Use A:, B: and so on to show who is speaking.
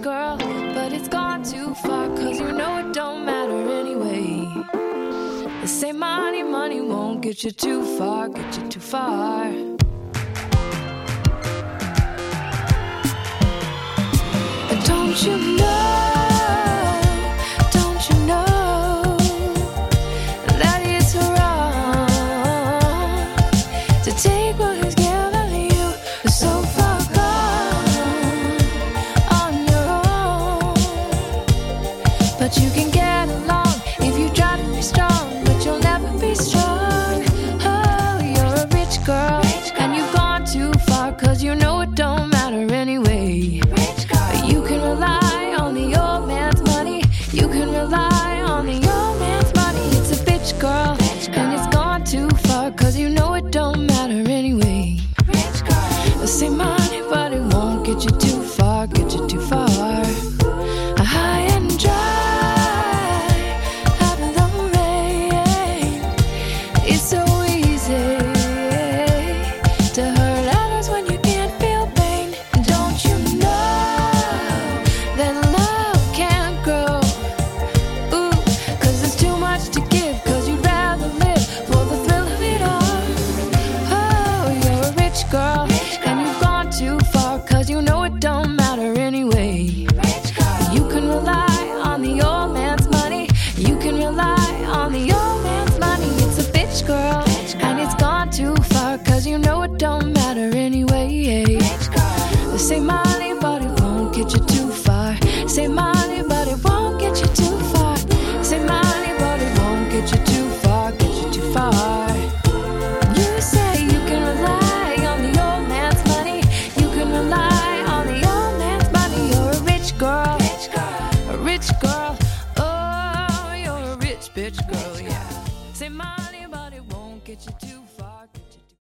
A: Girl, but it's gone too far cause you know it don't matter anyway. They say money, money won't get you too far, get you too far. But don't you know, but you can get along if you try to be strong, but you'll never be strong. Oh, you're a rich girl, and you've gone too you know it don't matter anyway. You can rely on the old man's money, you can rely on the old man's money. It's a bitch girl, bitch girl. and it's gone too far, cause you know it don't Cause you know it don't matter anyway. Say money, but it won't get you too far. Say money, but it won't get you too far. Say money, but it won't get you too far. Get you too far. You say you can rely on the old man's money. You can rely on the old man's money. You're a rich girl. Rich girl. A rich girl. Oh, you're a rich bitch girl. Yeah. Say money, but it won't get you too